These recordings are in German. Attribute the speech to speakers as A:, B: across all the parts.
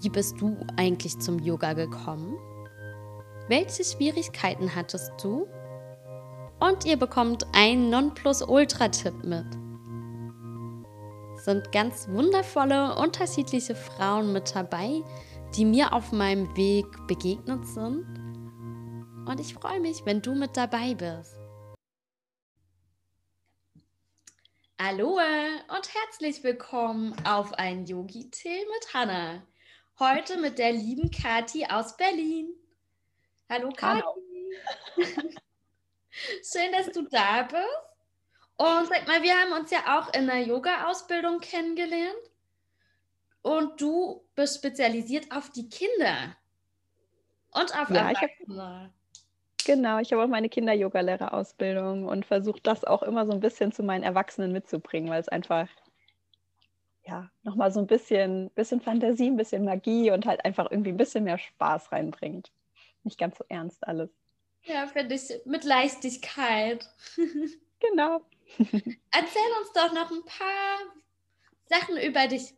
A: wie bist du eigentlich zum Yoga gekommen? Welche Schwierigkeiten hattest du? Und ihr bekommt einen Nonplusultra-Tipp mit. Sind ganz wundervolle, unterschiedliche Frauen mit dabei, die mir auf meinem Weg begegnet sind. Und ich freue mich, wenn du mit dabei bist. Hallo und herzlich willkommen auf ein Yogi-Tee mit Hannah. Heute mit der lieben Kati aus Berlin. Hallo Kati. Schön, dass du da bist. Und sag mal, wir haben uns ja auch in der Yoga-Ausbildung kennengelernt. Und du bist spezialisiert auf die Kinder und auf
B: Ja,
A: Erwachsene.
B: Genau, ich habe auch meine Kinder-Yoga-Lehrerausbildung und versuche das auch immer so ein bisschen zu meinen Erwachsenen mitzubringen, weil es einfach ja nochmal so ein bisschen, bisschen Fantasie, ein bisschen Magie und halt einfach irgendwie ein bisschen mehr Spaß reinbringt. Nicht ganz so ernst alles.
A: Ja, finde ich mit Leichtigkeit.
B: Genau.
A: Erzähl uns doch noch ein paar Sachen über dich.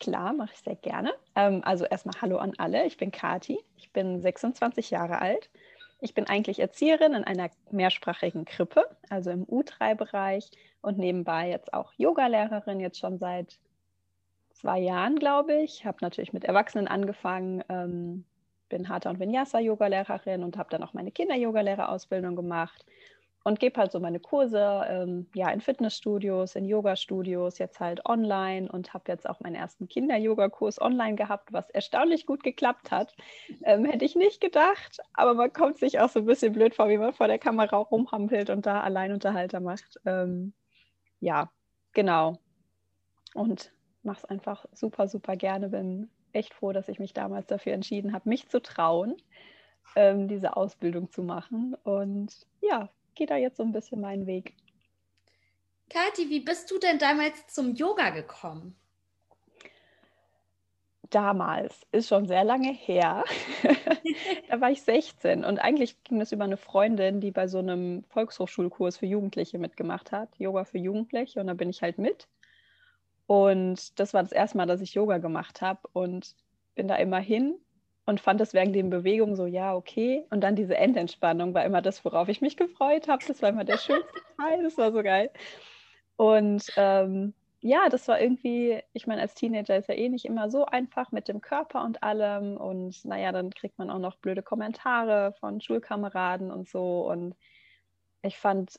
B: Klar, mache ich sehr gerne. Ähm, also erstmal Hallo an alle. Ich bin Kati. Ich bin 26 Jahre alt. Ich bin eigentlich Erzieherin in einer mehrsprachigen Krippe, also im U3-Bereich und nebenbei jetzt auch Yogalehrerin, jetzt schon seit zwei Jahren, glaube ich. Habe natürlich mit Erwachsenen angefangen, ähm, bin Hatha und Vinyasa-Yogalehrerin und habe dann auch meine Kinder-Yogalehrerausbildung gemacht und gebe halt so meine Kurse ähm, ja, in Fitnessstudios, in Yoga-Studios, jetzt halt online und habe jetzt auch meinen ersten Kinder-Yoga-Kurs online gehabt, was erstaunlich gut geklappt hat. Ähm, hätte ich nicht gedacht, aber man kommt sich auch so ein bisschen blöd vor, wie man vor der Kamera rumhampelt und da Alleinunterhalter macht. Ähm, ja, genau. Und mache es einfach super, super gerne. Bin echt froh, dass ich mich damals dafür entschieden habe, mich zu trauen, ähm, diese Ausbildung zu machen. Und ja, gehe da jetzt so ein bisschen meinen Weg.
A: Kathi, wie bist du denn damals zum Yoga gekommen?
B: Damals ist schon sehr lange her. da war ich 16 und eigentlich ging das über eine Freundin, die bei so einem Volkshochschulkurs für Jugendliche mitgemacht hat, Yoga für Jugendliche und da bin ich halt mit. Und das war das erste Mal, dass ich Yoga gemacht habe und bin da immer hin und fand das während den Bewegungen so, ja, okay. Und dann diese Endentspannung war immer das, worauf ich mich gefreut habe. Das war immer der schönste Teil, das war so geil. Und ähm, ja, das war irgendwie, ich meine, als Teenager ist ja eh nicht immer so einfach mit dem Körper und allem. Und naja, dann kriegt man auch noch blöde Kommentare von Schulkameraden und so. Und ich fand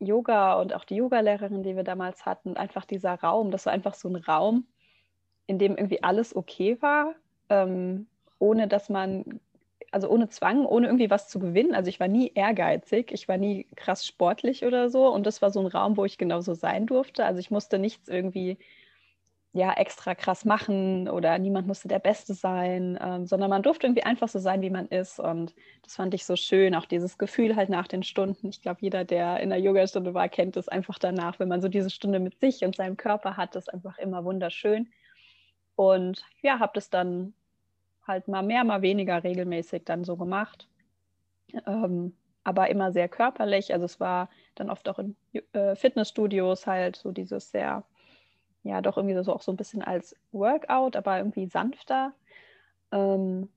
B: Yoga und auch die Yogalehrerin, die wir damals hatten, einfach dieser Raum, das war einfach so ein Raum, in dem irgendwie alles okay war, ähm, ohne dass man, also ohne Zwang, ohne irgendwie was zu gewinnen. Also ich war nie ehrgeizig, ich war nie krass sportlich oder so und das war so ein Raum, wo ich genauso sein durfte. Also ich musste nichts irgendwie ja extra krass machen oder niemand musste der Beste sein, ähm, sondern man durfte irgendwie einfach so sein, wie man ist. Und das fand ich so schön, auch dieses Gefühl halt nach den Stunden. Ich glaube, jeder, der in der Yogastunde war, kennt es einfach danach, wenn man so diese Stunde mit sich und seinem Körper hat, das ist einfach immer wunderschön. Und ja, habe das dann halt mal mehr, mal weniger regelmäßig dann so gemacht. Ähm, aber immer sehr körperlich. Also es war dann oft auch in äh, Fitnessstudios halt so dieses sehr ja doch irgendwie so auch so ein bisschen als Workout, aber irgendwie sanfter. Ähm,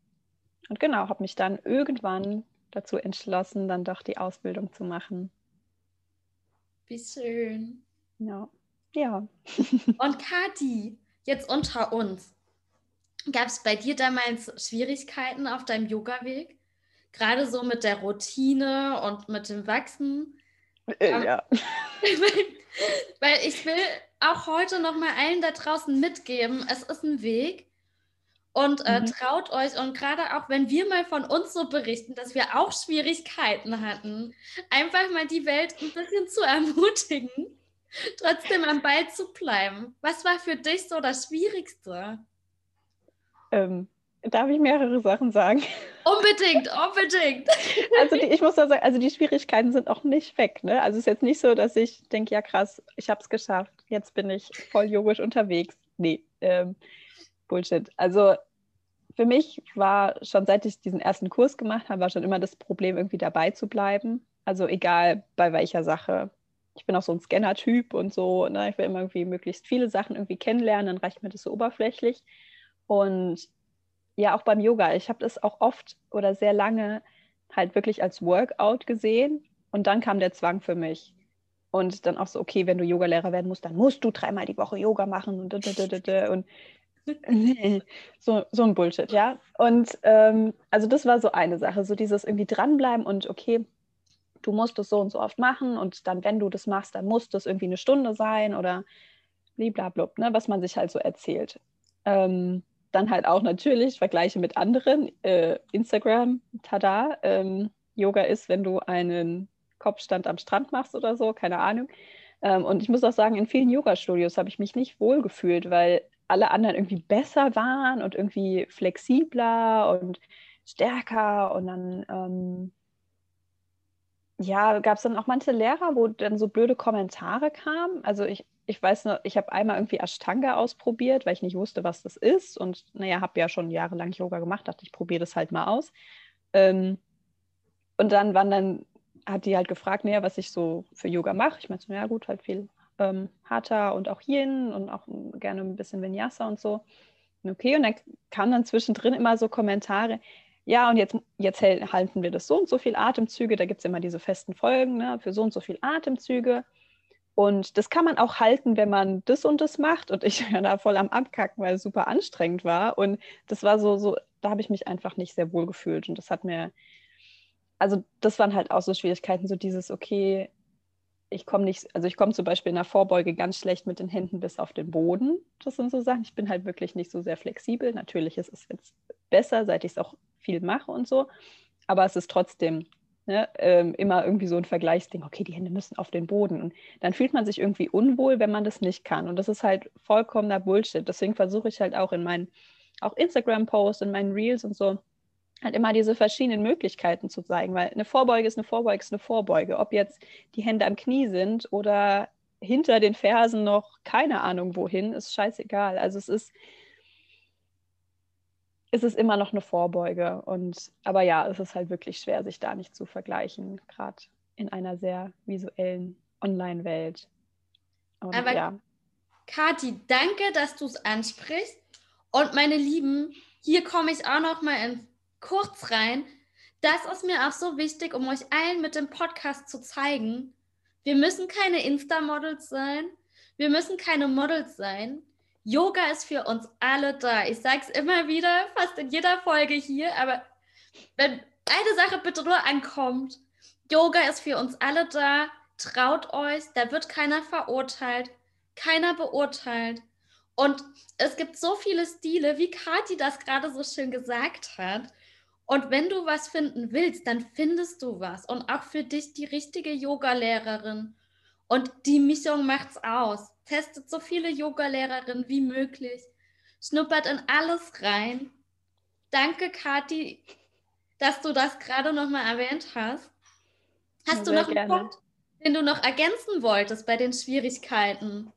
B: und genau, habe mich dann irgendwann dazu entschlossen, dann doch die Ausbildung zu machen.
A: Wie schön.
B: Ja. Ja.
A: Und Kathi, jetzt unter uns. Gab es bei dir damals Schwierigkeiten auf deinem Yoga-Weg? Gerade so mit der Routine und mit dem Wachsen?
B: Äh, ja.
A: Weil ich will auch heute noch mal allen da draußen mitgeben, es ist ein Weg und äh,
B: Mhm.
A: traut euch und gerade auch wenn wir mal von uns so berichten, dass wir auch Schwierigkeiten hatten, einfach mal die Welt ein bisschen zu ermutigen, trotzdem am Ball zu bleiben. Was war für dich so das Schwierigste?
B: Ähm, darf ich mehrere Sachen sagen?
A: Unbedingt, unbedingt.
B: Also die, ich muss da sagen, also die Schwierigkeiten sind auch nicht weg. Ne? Also es ist jetzt nicht so, dass ich denke, ja krass, ich habe es geschafft, jetzt bin ich voll yogisch unterwegs. Nee, ähm, Bullshit. Also für mich war schon seit ich diesen ersten Kurs gemacht habe, war schon immer das Problem, irgendwie dabei zu bleiben. Also egal bei welcher Sache. Ich bin auch so ein Scanner-Typ und so. Ne? Ich will immer irgendwie möglichst viele Sachen irgendwie kennenlernen, dann reicht mir das so oberflächlich. Und ja, auch beim Yoga. Ich habe das auch oft oder sehr lange halt wirklich als Workout gesehen. Und dann kam der Zwang für mich. Und dann auch so, okay, wenn du Yogalehrer werden musst, dann musst du dreimal die Woche Yoga machen und, und so, so ein Bullshit, ja. Und ähm, also das war so eine Sache, so dieses irgendwie dranbleiben und okay, du musst es so und so oft machen und dann, wenn du das machst, dann muss das irgendwie eine Stunde sein oder bliblablub, ne, was man sich halt so erzählt. Ähm, dann halt auch natürlich Vergleiche mit anderen. Äh, Instagram, tada, ähm, Yoga ist, wenn du einen Kopfstand am Strand machst oder so, keine Ahnung. Ähm, und ich muss auch sagen, in vielen Yoga-Studios habe ich mich nicht wohl gefühlt, weil alle anderen irgendwie besser waren und irgendwie flexibler und stärker. Und dann, ähm, ja, gab es dann auch manche Lehrer, wo dann so blöde Kommentare kamen. Also ich, ich weiß noch, ich habe einmal irgendwie Ashtanga ausprobiert, weil ich nicht wusste, was das ist. Und naja, habe ja schon jahrelang Yoga gemacht, dachte ich, probiere das halt mal aus. Ähm, und dann waren dann, hat die halt gefragt, naja, was ich so für Yoga mache. Ich meinte, so, ja gut, halt viel ähm, Hatha und auch Yin und auch gerne ein bisschen Vinyasa und so. Okay, und dann kamen dann zwischendrin immer so Kommentare, ja, und jetzt, jetzt halten wir das so und so viel Atemzüge, da gibt es immer diese festen Folgen ne, für so und so viel Atemzüge. Und das kann man auch halten, wenn man das und das macht. Und ich war da voll am Abkacken, weil es super anstrengend war. Und das war so, so da habe ich mich einfach nicht sehr wohl gefühlt. Und das hat mir, also das waren halt auch so Schwierigkeiten, so dieses, okay, ich komme nicht, also ich komme zum Beispiel in der Vorbeuge ganz schlecht mit den Händen bis auf den Boden. Das sind so Sachen. Ich bin halt wirklich nicht so sehr flexibel. Natürlich ist es jetzt besser, seit ich es auch viel mache und so. Aber es ist trotzdem ne, ähm, immer irgendwie so ein Vergleichsding. Okay, die Hände müssen auf den Boden. Und dann fühlt man sich irgendwie unwohl, wenn man das nicht kann. Und das ist halt vollkommener Bullshit. Deswegen versuche ich halt auch in meinen auch Instagram-Posts, in meinen Reels und so halt immer diese verschiedenen Möglichkeiten zu zeigen, weil eine Vorbeuge ist eine Vorbeuge ist eine Vorbeuge. Ob jetzt die Hände am Knie sind oder hinter den Fersen noch keine Ahnung wohin, ist scheißegal. Also es ist, es ist immer noch eine Vorbeuge. Und aber ja, es ist halt wirklich schwer, sich da nicht zu vergleichen, gerade in einer sehr visuellen Online-Welt.
A: Aber ja. Kathi, danke, dass du es ansprichst. Und meine Lieben, hier komme ich auch noch mal ins kurz rein. Das ist mir auch so wichtig, um euch allen mit dem Podcast zu zeigen. Wir müssen keine Insta-Models sein. Wir müssen keine Models sein. Yoga ist für uns alle da. Ich sage es immer wieder, fast in jeder Folge hier, aber wenn eine Sache bitte nur ankommt, Yoga ist für uns alle da. Traut euch, da wird keiner verurteilt, keiner beurteilt. Und es gibt so viele Stile, wie Kathi das gerade so schön gesagt hat. Und wenn du was finden willst, dann findest du was. Und auch für dich die richtige Yogalehrerin. Und die Mischung macht's aus. Testet so viele Yogalehrerinnen wie möglich. Schnuppert in alles rein. Danke, Kathi, dass du das gerade nochmal erwähnt hast. Hast du noch einen gerne. Punkt, den du noch ergänzen wolltest bei den Schwierigkeiten?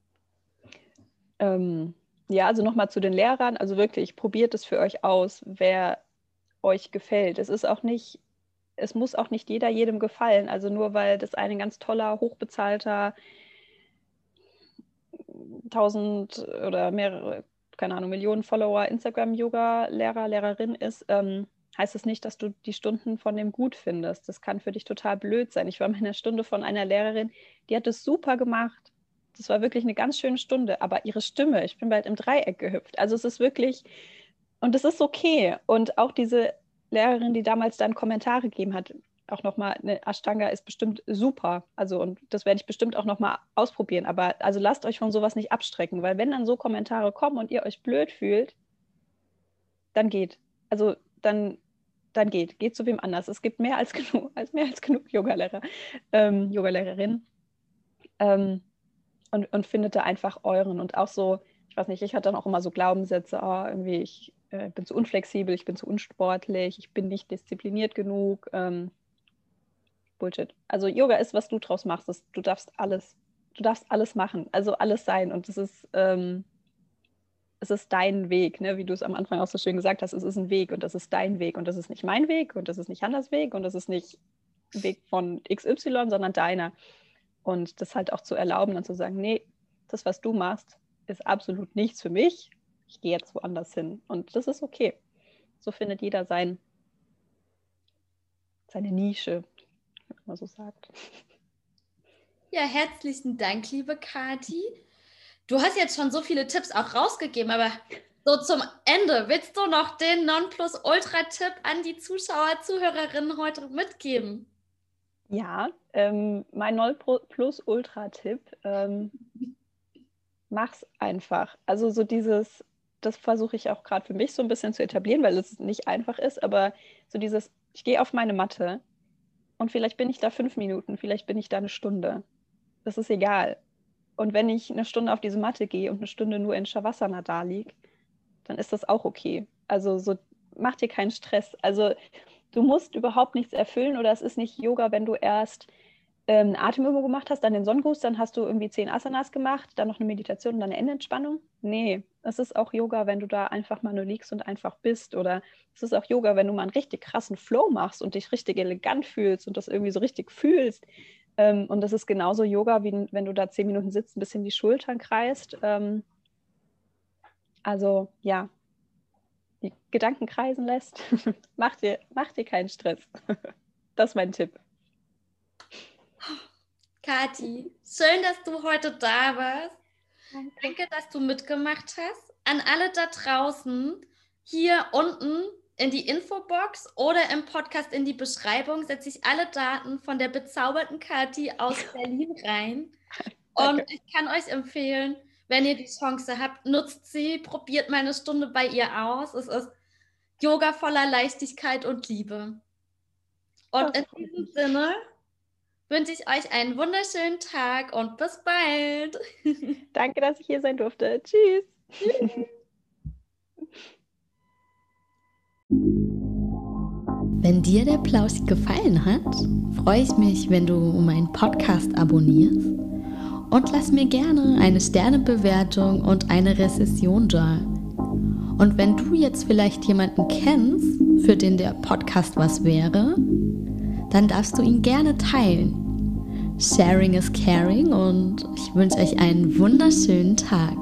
B: Ähm, ja, also nochmal zu den Lehrern. Also wirklich, probiert es für euch aus. Wer euch gefällt. Es ist auch nicht, es muss auch nicht jeder jedem gefallen. Also nur weil das ein ganz toller, hochbezahlter, tausend oder mehrere, keine Ahnung, Millionen Follower Instagram-Yoga-Lehrer, Lehrerin ist, ähm, heißt es das nicht, dass du die Stunden von dem gut findest. Das kann für dich total blöd sein. Ich war mal in einer Stunde von einer Lehrerin, die hat es super gemacht. Das war wirklich eine ganz schöne Stunde, aber ihre Stimme, ich bin bald im Dreieck gehüpft. Also es ist wirklich, und das ist okay. Und auch diese Lehrerin, die damals dann Kommentare gegeben hat, auch nochmal, eine Ashtanga ist bestimmt super. Also, und das werde ich bestimmt auch nochmal ausprobieren. Aber also lasst euch von sowas nicht abstrecken, weil wenn dann so Kommentare kommen und ihr euch blöd fühlt, dann geht. Also dann, dann geht. Geht zu wem anders. Es gibt mehr als genug, als mehr als genug Yogalehrer, ähm, Yogalehrerinnen. Ähm, und, und findet da einfach euren. Und auch so, ich weiß nicht, ich hatte dann auch immer so Glaubenssätze, oh, irgendwie, ich äh, bin zu unflexibel, ich bin zu unsportlich, ich bin nicht diszipliniert genug. Ähm, Bullshit. Also Yoga ist, was du draus machst. Das, du darfst alles, du darfst alles machen, also alles sein. Und es ist, ähm, es ist dein Weg, ne? wie du es am Anfang auch so schön gesagt hast. Es ist ein Weg und das ist dein Weg und das ist nicht mein Weg und das ist nicht Hannas Weg und das ist nicht Weg von XY, sondern deiner. Und das halt auch zu erlauben und zu sagen, nee, das, was du machst, ist absolut nichts für mich. Ich gehe jetzt woanders hin. Und das ist okay. So findet jeder sein, seine Nische, man so sagt.
A: Ja, herzlichen Dank, liebe Kati. Du hast jetzt schon so viele Tipps auch rausgegeben, aber so zum Ende, willst du noch den Nonplus-Ultra-Tipp an die Zuschauer, Zuhörerinnen heute mitgeben?
B: Ja, ähm, mein Nonplus-Ultra-Tipp, ähm, mach's einfach. Also so dieses, das versuche ich auch gerade für mich so ein bisschen zu etablieren, weil es nicht einfach ist, aber so dieses, ich gehe auf meine Matte und vielleicht bin ich da fünf Minuten, vielleicht bin ich da eine Stunde. Das ist egal. Und wenn ich eine Stunde auf diese Matte gehe und eine Stunde nur in Shavasana da liege, dann ist das auch okay. Also so mach dir keinen Stress. Also du musst überhaupt nichts erfüllen oder es ist nicht Yoga, wenn du erst ähm, Atemübung gemacht hast, dann den Sonnengruß, dann hast du irgendwie zehn Asanas gemacht, dann noch eine Meditation und dann eine Endentspannung. Nee, es ist auch Yoga, wenn du da einfach mal nur liegst und einfach bist. Oder es ist auch Yoga, wenn du mal einen richtig krassen Flow machst und dich richtig elegant fühlst und das irgendwie so richtig fühlst. Ähm, und das ist genauso Yoga, wie wenn du da zehn Minuten sitzt, ein bisschen die Schultern kreist. Ähm, also ja, die Gedanken kreisen lässt, mach, dir, mach dir keinen Stress. das ist mein Tipp.
A: Kathi, schön, dass du heute da warst. Danke. Danke, dass du mitgemacht hast. An alle da draußen, hier unten in die Infobox oder im Podcast in die Beschreibung setze ich alle Daten von der bezauberten Kathi aus Berlin rein. Und ich kann euch empfehlen, wenn ihr die Chance habt, nutzt sie, probiert mal eine Stunde bei ihr aus. Es ist Yoga voller Leichtigkeit und Liebe. Und in diesem Sinne wünsche ich euch einen wunderschönen Tag und bis bald.
B: Danke, dass ich hier sein durfte. Tschüss.
A: Wenn dir der Plausch gefallen hat, freue ich mich, wenn du meinen Podcast abonnierst und lass mir gerne eine Sternebewertung und eine Rezession da. Und wenn du jetzt vielleicht jemanden kennst, für den der Podcast was wäre, dann darfst du ihn gerne teilen. Sharing is caring und ich wünsche euch einen wunderschönen Tag.